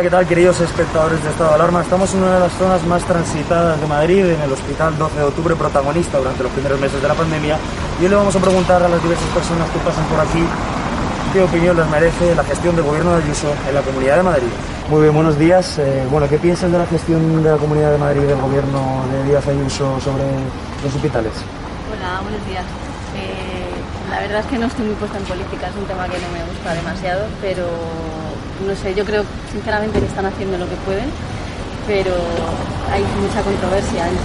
Hola, ¿qué tal queridos espectadores de Estado de Alarma? Estamos en una de las zonas más transitadas de Madrid, en el Hospital 12 de Octubre, protagonista durante los primeros meses de la pandemia. Y hoy le vamos a preguntar a las diversas personas que pasan por aquí qué opinión les merece la gestión del gobierno de Ayuso en la Comunidad de Madrid. Muy bien, buenos días. Eh, bueno, ¿qué piensan de la gestión de la Comunidad de Madrid del gobierno de Díaz Ayuso sobre los hospitales? Hola, buenos días. Eh, la verdad es que no estoy muy puesta en política, es un tema que no me gusta demasiado, pero no sé, yo creo sinceramente que están haciendo lo que pueden, pero hay mucha controversia en,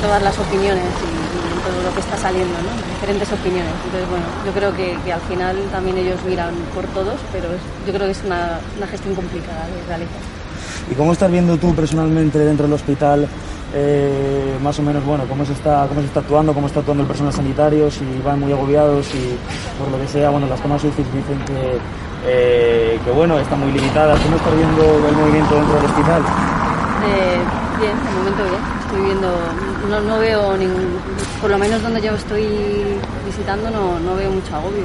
todas las opiniones y, en todo lo que está saliendo, ¿no? diferentes opiniones. Entonces, bueno, yo creo que, al final también ellos miran por todos, pero yo creo que es una, gestión complicada de realizar. ¿Y cómo estás viendo tú personalmente dentro del hospital eh, más o menos bueno cómo se está cómo se está actuando cómo está actuando el personal sanitario si van muy agobiados y por lo que sea bueno las tomas UCI dicen que eh, que bueno, está muy limitada. ¿Cómo estás viendo el movimiento dentro del hospital? Eh, bien, de momento bien. Estoy viendo, no, no veo ningún, por lo menos donde yo estoy visitando no, no veo mucho agobio.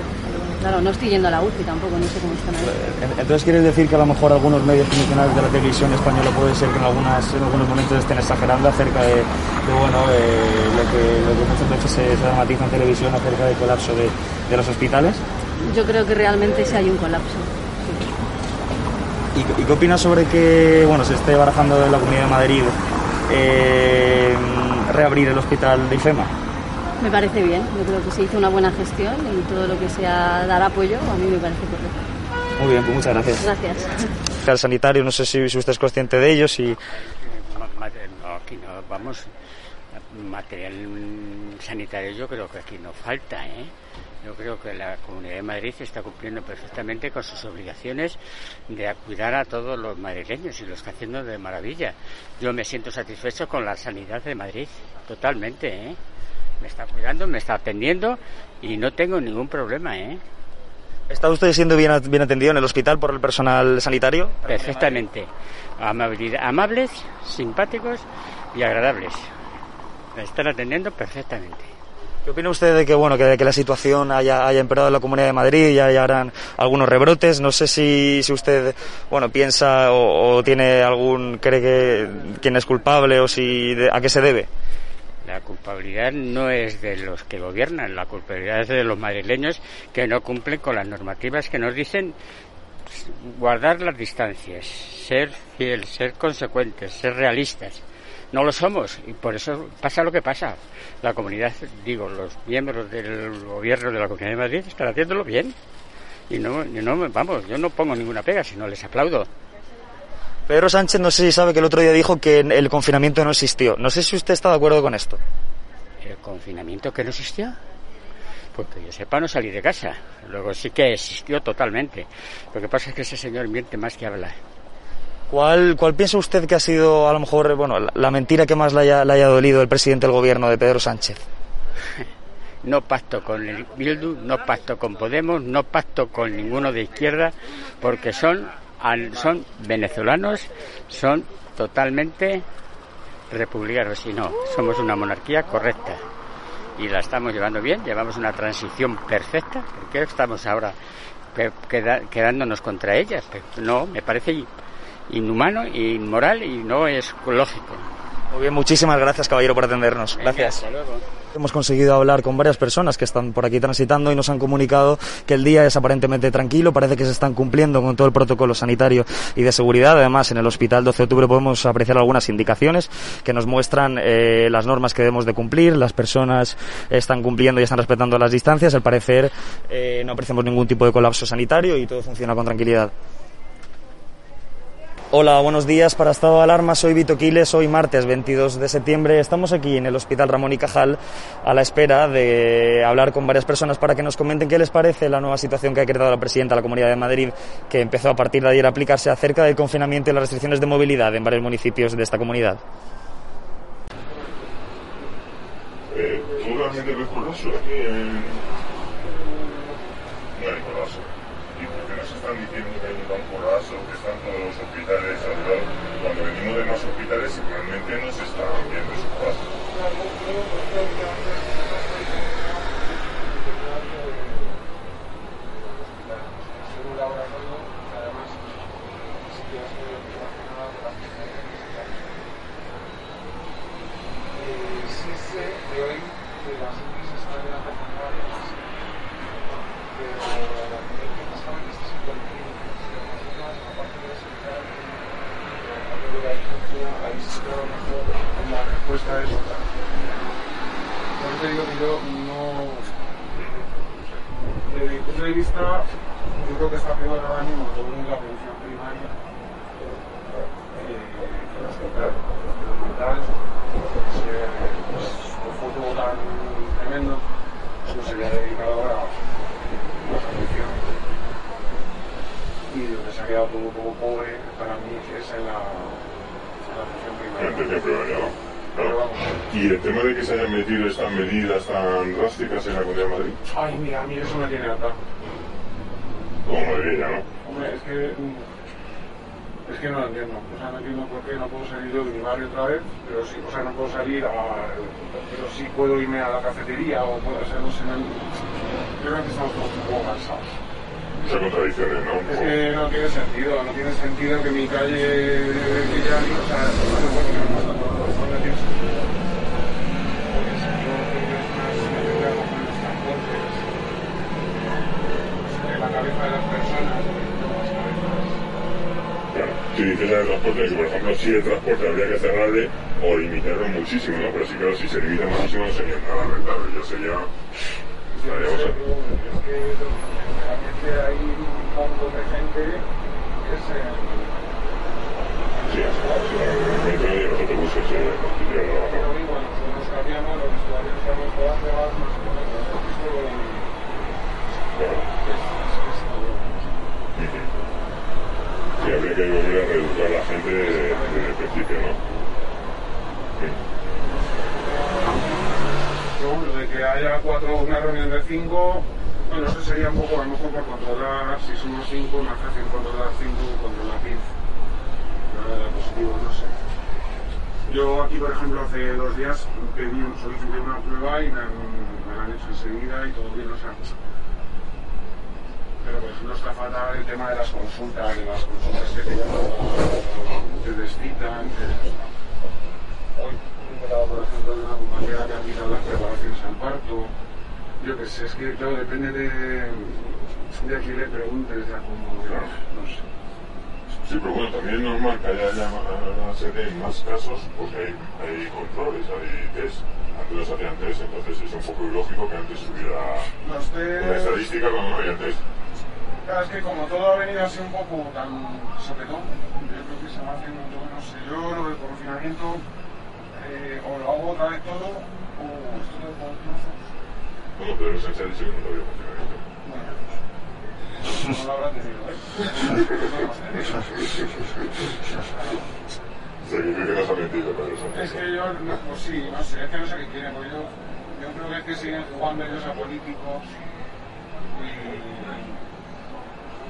Claro, no estoy yendo a la UCI tampoco, no sé cómo están ahí. Eh, entonces, ¿quieres decir que a lo mejor algunos medios convencionales de la televisión española puede ser que en, algunas, en algunos momentos estén exagerando acerca de, bueno, lo, que, lo, que, muchas veces se, dramatiza en televisión acerca del colapso de, de los hospitales? Yo creo que realmente sí hay un colapso. ¿Y, qué opinas sobre que bueno, se esté barajando en la Comunidad de Madrid eh, reabrir el hospital de IFEMA? Me parece bien, yo creo que se hizo una buena gestión y todo lo que sea dar apoyo a mí me parece correcto. Muy bien, pues muchas gracias. Gracias. El sanitario, no sé si, usted es consciente de ellos y... No, aquí no, vamos, material sanitario yo creo que aquí no falta, ¿eh? Yo creo que la Comunidad de Madrid está cumpliendo perfectamente con sus obligaciones de cuidar a todos los madrileños y lo está haciendo de maravilla. Yo me siento satisfecho con la sanidad de Madrid, totalmente. ¿eh? Me está cuidando, me está atendiendo y no tengo ningún problema. ¿eh? ¿Está usted siendo bien, bien atendido en el hospital por el personal sanitario? Perfectamente. amables, simpáticos y agradables. Me están atendiendo perfectamente. ¿Qué opina usted de que bueno que, la situación haya, haya, empeorado en la Comunidad de Madrid y haya algunos rebrotes? No sé si, si usted bueno piensa o, tiene algún cree que quién es culpable o si a qué se debe. La culpabilidad no es de los que gobiernan, la culpabilidad es de los madrileños que no cumplen con las normativas que nos dicen guardar las distancias, ser fiel, ser consecuentes, ser realistas no lo somos y por eso pasa lo que pasa. La comunidad, digo, los miembros del gobierno de la Comunidad de Madrid están haciéndolo bien. Y no, no vamos, yo no pongo ninguna pega, sino les aplaudo. Pedro Sánchez, no sé si sabe que el otro día dijo que el confinamiento no existió. No sé si usted está de acuerdo con esto. ¿El confinamiento que no existió? Pues que yo sepa, no salí de casa. Luego sí que existió totalmente. Lo que pasa es que ese señor miente más que habla. ¿Cuál, ¿Cuál piensa usted que ha sido, a lo mejor, bueno, la, mentira que más le haya, le haya dolido el presidente del gobierno de Pedro Sánchez? No pacto con el Bildu, no pacto con Podemos, no pacto con ninguno de izquierda, porque son, son venezolanos, son totalmente republicanos y no, somos una monarquía correcta y la estamos llevando bien, llevamos una transición perfecta, porque estamos ahora quedándonos contra ellas? No, me parece inhumano, inmoral y no es lógico. Muy bien, muchísimas gracias, caballero, por atendernos. Gracias. Hemos conseguido hablar con varias personas que están por aquí transitando y nos han comunicado que el día es aparentemente tranquilo, parece que se están cumpliendo con todo el protocolo sanitario y de seguridad. Además, en el hospital 12 de octubre podemos apreciar algunas indicaciones que nos muestran eh, las normas que debemos de cumplir. Las personas están cumpliendo y están respetando las distancias. Al parecer, eh, no apreciamos ningún tipo de colapso sanitario y todo funciona con tranquilidad. Hola, buenos días. Para Estado de Alarma soy Vito Quiles. Hoy martes 22 de septiembre estamos aquí en el Hospital Ramón y Cajal a la espera de hablar con varias personas para que nos comenten qué les parece la nueva situación que ha creado la presidenta de la Comunidad de Madrid que empezó a partir de ayer a aplicarse acerca del confinamiento y las restricciones de movilidad en varios municipios de esta comunidad. Eh, y por qué nos están diciendo que hay un temporazo, que están todos los hospitales cuando venimos de más hospitales y realmente no se están rompiendo sus pasos. Que a lo mejor la respuesta es otra. Por eso digo que yo no. Desde mi punto de vista, yo creo que está peor ahora mismo todo en la producción primaria eh, que los contrarios. Los contrarios, pues, por foto tan tremendo, eso se le dedicado ahora más atención. Y donde se ha quedado todo un poco pobre, para mí, es en la, Y el tema de que se hayan metido estas medidas tan drásticas en la Comunidad de Madrid, ay, mira, a mí eso me tiene harta. como madrileña, ¿no? Hombre, es que. mm, Es que no lo entiendo. O sea, no entiendo por qué no puedo salir yo de mi barrio otra vez, pero sí, o sea, no puedo salir a. Pero sí puedo irme a la cafetería o puedo hacer, no sé, yo creo que estamos todos un poco cansados. Contradicciones, ¿no? Es que no tiene sentido, no tiene sentido que mi calle, que ya, o sea, no no, tiene sentido. Porque si yo creo que es más, me tendría que coger los transportes, en la cabeza de las personas. Claro. Si dices el transporte, que por ejemplo, si el transporte habría que cerrarle o limitarlo muchísimo, ¿no? Pero sí, claro, si se limita muchísimo no sería nada rentable, ya sería... Estaríamos es realmente hay un montón de gente que se... Sí, metro y los autobuses eh, Pero igual, nosotros cambiamos, los todavía estamos jugando, más o menos, esto es, es, es. Ujú. Sí, habría que volver a reeducar a la gente desde el principio, ¿no? Sí. De que haya cuatro, una reunión de cinco, bueno, eso sería un poco a lo mejor por controlar, si somos cinco, más fácil controlar cinco que controlar quince. Pero era positivo, no sé. Yo aquí, por ejemplo, hace dos días pedí, solicité una prueba y me, han- me la han hecho enseguida y todo bien, o sea. Pero por ejemplo está fatal el tema de las consultas, de las consultas que te llaman, te descitan, que... Hoy he enterado, por ejemplo, de una compañera que ha quitado las preparaciones al parto. Yo qué sé, es que claro, depende de, de a quién le preguntes, de a cómo, no sé. Sí, pero bueno, también es normal que haya ya en más casos porque hay, hay controles, hay test. Antes los hacían test, entonces es un poco ilógico que antes hubiera Los una test, estadística cuando no había test. claro, es que como todo ha venido así un poco tan sopetón, yo creo que se va haciendo todo, no sé, yo lo del confinamiento, eh, o lo hago otra vez todo, o esto de concursos, Bueno, Pedro Sánchez ha dicho que no lo había funcionado. bueno, no lo habrá tenido, ¿eh? No lo habrá tenido. Se dice que nos ha mentido Pedro Sánchez. Es que yo, no, pues sí, no sé, es que no sé qué quieren, porque yo, yo creo que es que siguen jugando ellos a políticos y,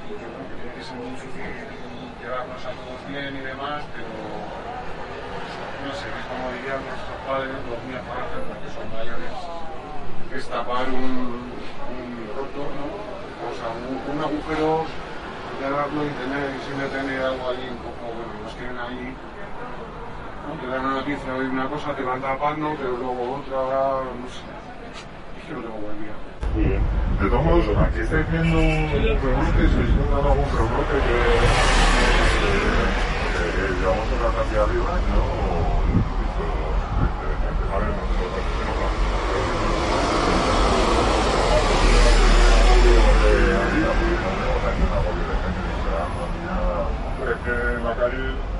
y yo creo que tiene que ser muy difícil llevarnos a todos bien y demás, pero no sé, es como dirían nuestros padres, los míos son mayores, que es tapar un, un roto, ¿no? O sea, un, agujero, y tener, siempre tener algo ahí un poco, bueno, nos tienen ahí ¿no? Te dan una noticia hoy una cosa, te van tapando, pero luego otra, no sé. Es que no tengo buen día. De todos modos, aquí estáis viendo un rebrote, estáis viendo algún rebrote que, llevamos en la cantidad arriba, ¿no? O visto de a ver, no sé, no sé, no sé. De arriba, porque nada. Que en calle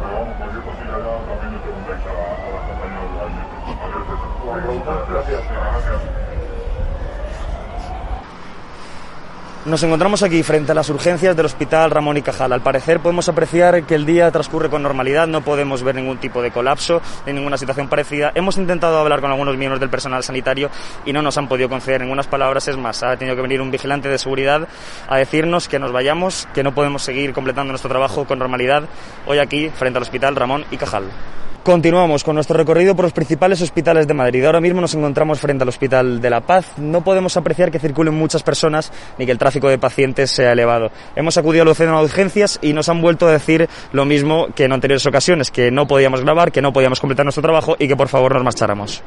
pero vamos, cualquier cosilla ya también le preguntáis a, las compañeras de la Vale, Gracias, gracias. Nos encontramos aquí frente a las urgencias del Hospital Ramón y Cajal. Al parecer podemos apreciar que el día transcurre con normalidad, no podemos ver ningún tipo de colapso ni ninguna situación parecida. Hemos intentado hablar con algunos miembros del personal sanitario y no nos han podido conceder ningunas palabras. Es más, ha tenido que venir un vigilante de seguridad a decirnos que nos vayamos, que no podemos seguir completando nuestro trabajo con normalidad hoy aquí frente al Hospital Ramón y Cajal. Continuamos con nuestro recorrido por los principales hospitales de Madrid. Ahora mismo nos encontramos frente al Hospital de la Paz. No podemos apreciar que circulen muchas personas ni que el tráfico de pacientes sea elevado. Hemos acudido al centro de urgencias y nos han vuelto a decir lo mismo que en anteriores ocasiones, que no podíamos grabar, que no podíamos completar nuestro trabajo y que por favor nos marcháramos.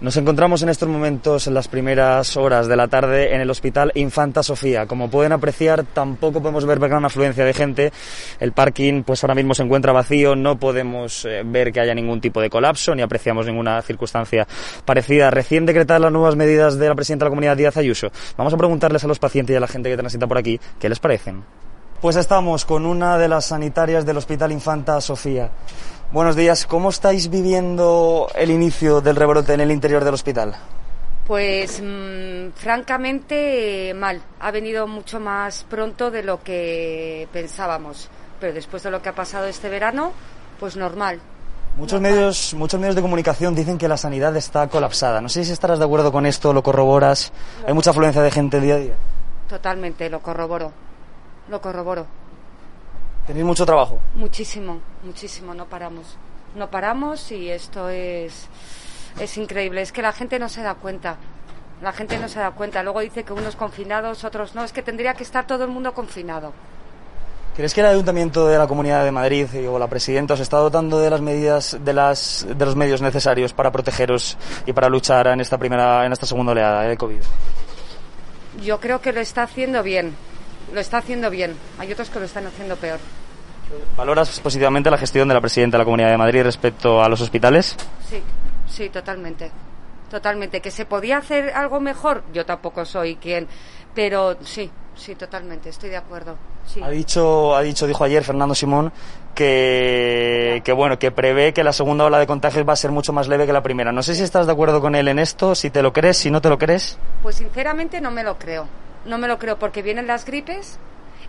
Nos encontramos en estos momentos en las primeras horas de la tarde en el Hospital Infanta Sofía. Como pueden apreciar, tampoco podemos ver gran afluencia de gente. El parking, pues ahora mismo se encuentra vacío. No podemos eh, ver que haya ningún tipo de colapso ni apreciamos ninguna circunstancia parecida. Recién decretadas las nuevas medidas de la presidenta de la comunidad Díaz Ayuso. Vamos a preguntarles a los pacientes y a la gente que transita por aquí qué les parecen. Pues estamos con una de las sanitarias del Hospital Infanta Sofía. Buenos días, ¿cómo estáis viviendo el inicio del rebrote en el interior del hospital? Pues mm, francamente mal. Ha venido mucho más pronto de lo que pensábamos. Pero después de lo que ha pasado este verano, pues normal. Muchos medios, muchos medios de comunicación dicen que la sanidad está colapsada. No sé si estarás de acuerdo con esto, lo corroboras. Hay mucha afluencia de gente día a día. Totalmente, lo corroboro. Lo corroboro. ¿Tenéis mucho trabajo? Muchísimo, muchísimo, no paramos. No paramos y esto es, es increíble. Es que la gente no se da cuenta. La gente no se da cuenta. Luego dice que unos confinados, otros no. Es que tendría que estar todo el mundo confinado. ¿Crees que el Ayuntamiento de la Comunidad de Madrid o la Presidenta os está dotando de las medidas, de, las, de los medios necesarios para protegeros y para luchar en esta primera, en esta segunda oleada de COVID? Yo creo que lo está haciendo bien. Lo está haciendo bien. Hay otros que lo están haciendo peor. ¿Valoras positivamente la gestión de la presidenta de la Comunidad de Madrid respecto a los hospitales? Sí, sí, totalmente. Totalmente. ¿Que se podía hacer algo mejor? Yo tampoco soy quien. Pero sí, sí, totalmente. Estoy de acuerdo. Sí. Ha dicho, ha dicho, dijo ayer Fernando Simón que, que bueno, que prevé que la segunda ola de contagios va a ser mucho más leve que la primera. No sé si estás de acuerdo con él en esto, si te lo crees, si no te lo crees. Pues sinceramente no me lo creo. No me lo creo porque vienen las gripes,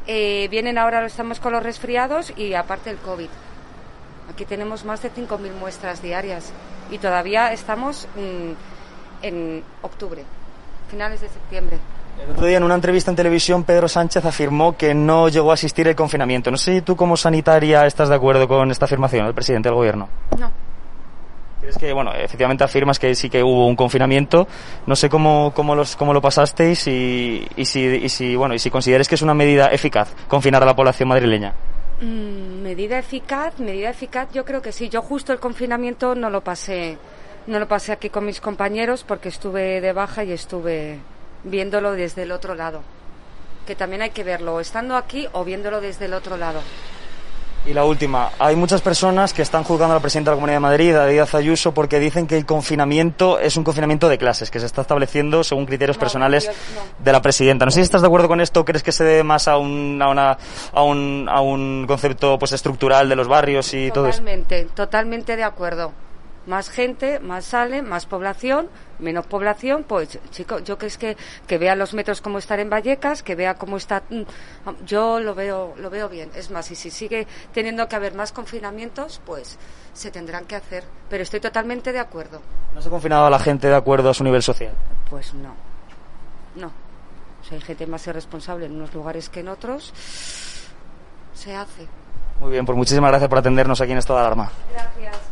eh, vienen ahora estamos con los resfriados y aparte el COVID. Aquí tenemos más de 5.000 muestras diarias y todavía estamos mm, en octubre, finales de septiembre. El otro día en una entrevista en televisión Pedro Sánchez afirmó que no llegó a asistir el confinamiento. No sé si tú como sanitaria estás de acuerdo con esta afirmación, el presidente del gobierno. No. Es que, bueno, efectivamente afirmas que sí que hubo un confinamiento. No sé cómo, cómo, los, cómo lo pasasteis y, si, y bueno, y si consideres que es una medida eficaz confinar a la población madrileña. Mm, medida eficaz, medida eficaz, yo creo que sí. Yo justo el confinamiento no lo pasé, no lo pasé aquí con mis compañeros porque estuve de baja y estuve viéndolo desde el otro lado. Que también hay que verlo, estando aquí o viéndolo desde el otro lado. Y la última, hay muchas personas que están juzgando a la presidenta de la Comunidad de Madrid, a Díaz Ayuso, porque dicen que el confinamiento es un confinamiento de clases, que se está estableciendo según criterios No, personales no. de la presidenta. No sé si estás de acuerdo con esto crees que se debe más a un, a una, a un, a un concepto pues estructural de los barrios y todo esto. Totalmente, totalmente de acuerdo. Más gente, más sale, más población, menos población, pues chicos, yo que es que, que vea los metros cómo están en Vallecas, que vea cómo está, mm, yo lo veo, lo veo bien. Es más, y si sigue teniendo que haber más confinamientos, pues se tendrán que hacer. Pero estoy totalmente de acuerdo. ¿No se ha confinado a la gente de acuerdo a su nivel social? Pues no, no. O sea, hay gente más irresponsable en unos lugares que en otros. Se hace. Muy bien, pues muchísimas gracias por atendernos aquí en estado de alarma. Gracias.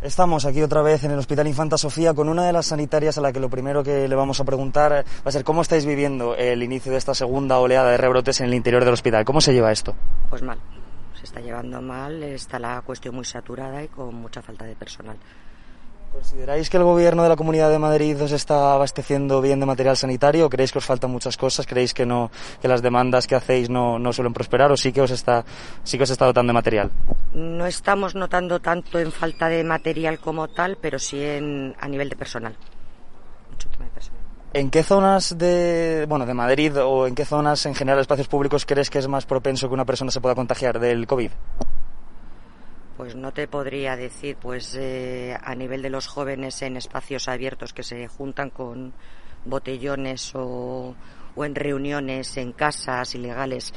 Estamos aquí otra vez en el Hospital Infanta Sofía con una de las sanitarias a la que lo primero que le vamos a preguntar va a ser cómo estáis viviendo el inicio de esta segunda oleada de rebrotes en el interior del hospital. ¿Cómo se lleva esto? Pues mal, se está llevando mal, está la cuestión muy saturada y con mucha falta de personal. ¿Consideráis que el gobierno de la Comunidad de Madrid os está abasteciendo bien de material sanitario o creéis que os faltan muchas cosas? ¿Creéis que no que las demandas que hacéis no, no suelen prosperar o sí que os está sí que os está dotando de material? No estamos notando tanto en falta de material como tal, pero sí en, a nivel de personal. Mucho tema de personal. ¿En qué zonas de bueno de Madrid o en qué zonas en general espacios públicos crees que es más propenso que una persona se pueda contagiar del COVID? Pues no te podría decir, pues eh, a nivel de los jóvenes en espacios abiertos que se juntan con botellones o, o en reuniones en casas ilegales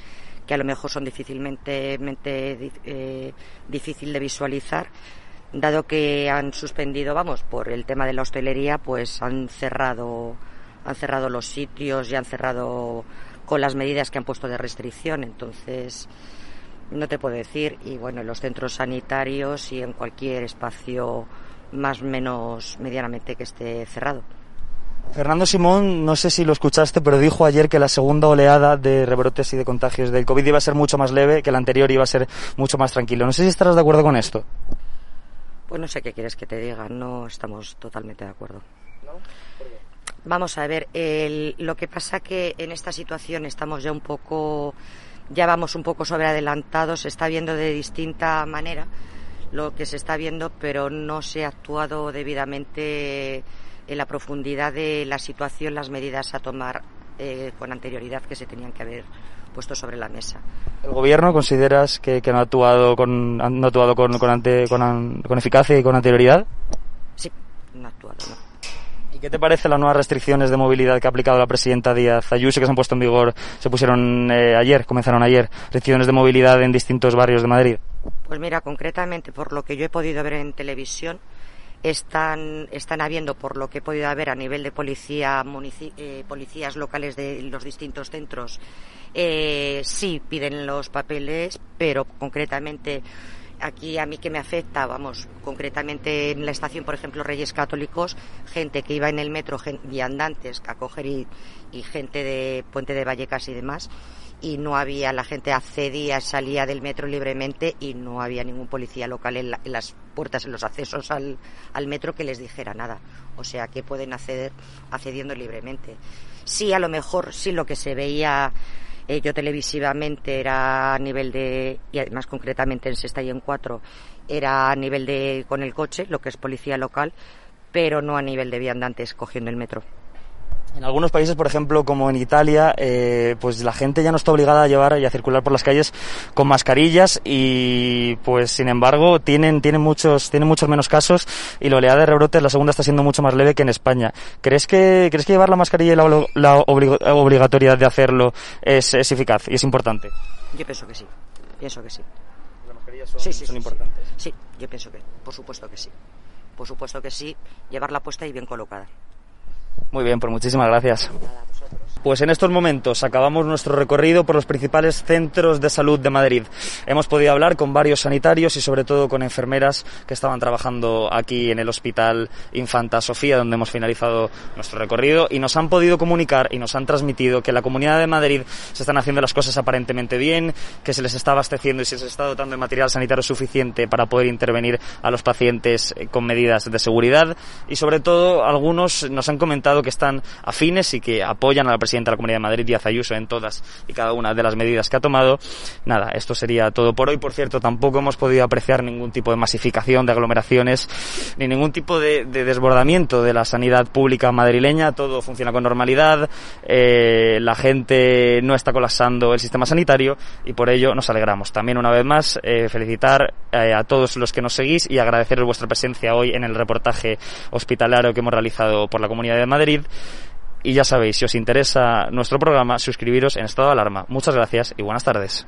que a lo mejor son difícilmente mente, di- eh, difícil de visualizar, dado que han suspendido, vamos, por el tema de la hostelería, pues han cerrado, han cerrado los sitios y han cerrado con las medidas que han puesto de restricción. Entonces, No te puedo decir, y bueno, en los centros sanitarios y en cualquier espacio más o menos medianamente que esté cerrado. Fernando Simón, no sé si lo escuchaste, pero dijo ayer que la segunda oleada de rebrotes y de contagios del COVID iba a ser mucho más leve, que la anterior iba a ser mucho más tranquilo. No sé si estarás de acuerdo con esto. Pues no sé qué quieres que te diga, no estamos totalmente de acuerdo. Vamos a ver, lo que pasa que en esta situación estamos ya un poco, ya vamos un poco sobre adelantados, se está viendo de distinta manera lo que se está viendo, pero no se ha actuado debidamente en la profundidad de la situación, las medidas a tomar eh, con anterioridad que se tenían que haber puesto sobre la mesa. ¿El gobierno consideras que, no ha actuado con no ha actuado con, con, ante, con, con, eficacia y con anterioridad? Sí, no ha actuado, no. ¿Y qué te parece las nuevas restricciones de movilidad que ha aplicado la presidenta Díaz Ayuso que se han puesto en vigor, se pusieron eh, ayer, comenzaron ayer, restricciones de movilidad en distintos barrios de Madrid? Pues mira, concretamente por lo que yo he podido ver en televisión, están, están habiendo, por lo que he podido ver a nivel de policía, eh, policías locales de los distintos centros, eh, sí piden los papeles, pero concretamente aquí a mí que me afecta, vamos, concretamente en la estación, por ejemplo, Reyes Católicos, gente que iba en el metro, viandantes a coger y, gente de Puente de Vallecas y demás, y no había, la gente accedía, salía del metro libremente y no había ningún policía local en, las puertas, en los accesos al, al, metro que les dijera nada. O sea que pueden acceder accediendo libremente. Sí, a lo mejor sí lo que se veía eh, yo televisivamente era a nivel de, y además concretamente en Sexta y en Cuatro, era a nivel de con el coche, lo que es policía local, pero no a nivel de viandantes cogiendo el metro. En algunos países, por ejemplo, como en Italia, eh, pues la gente ya no está obligada a llevar y a circular por las calles con mascarillas y, pues, sin embargo, tienen, tienen muchos, tienen muchos menos casos y la oleada de rebrotes, la segunda está siendo mucho más leve que en España. ¿Crees que, crees que llevar la mascarilla y la, obligatoriedad de hacerlo es, es, eficaz y es importante? Yo pienso que sí. Pienso que sí. Las mascarillas son, son importantes. Sí, yo pienso que, por supuesto que sí. Por supuesto que sí, llevarla puesta y bien colocada. Muy bien, pues muchísimas gracias. Pues en estos momentos acabamos nuestro recorrido por los principales centros de salud de Madrid. Hemos podido hablar con varios sanitarios y sobre todo con enfermeras que estaban trabajando aquí en el Hospital Infanta Sofía, donde hemos finalizado nuestro recorrido y nos han podido comunicar y nos han transmitido que la Comunidad de Madrid se están haciendo las cosas aparentemente bien, que se les está abasteciendo y se les está dotando de material sanitario suficiente para poder intervenir a los pacientes eh, con medidas de seguridad y sobre todo algunos nos han comentado que están afines y que apoyan a la presidenta de la Comunidad de Madrid, Díaz Ayuso, en todas y cada una de las medidas que ha tomado. Nada, esto sería todo por hoy. Por cierto, tampoco hemos podido apreciar ningún tipo de masificación de aglomeraciones ni ningún tipo de, desbordamiento de la sanidad pública madrileña. Todo funciona con normalidad. Eh, la gente no está colapsando el sistema sanitario y por ello nos alegramos. También una vez más eh, felicitar eh, a todos los que nos seguís y agradeceros vuestra presencia hoy en el reportaje hospitalario que hemos realizado por la Comunidad de Madrid. Y ya sabéis, si os interesa nuestro programa, suscribiros en estado de alarma. Muchas gracias y buenas tardes.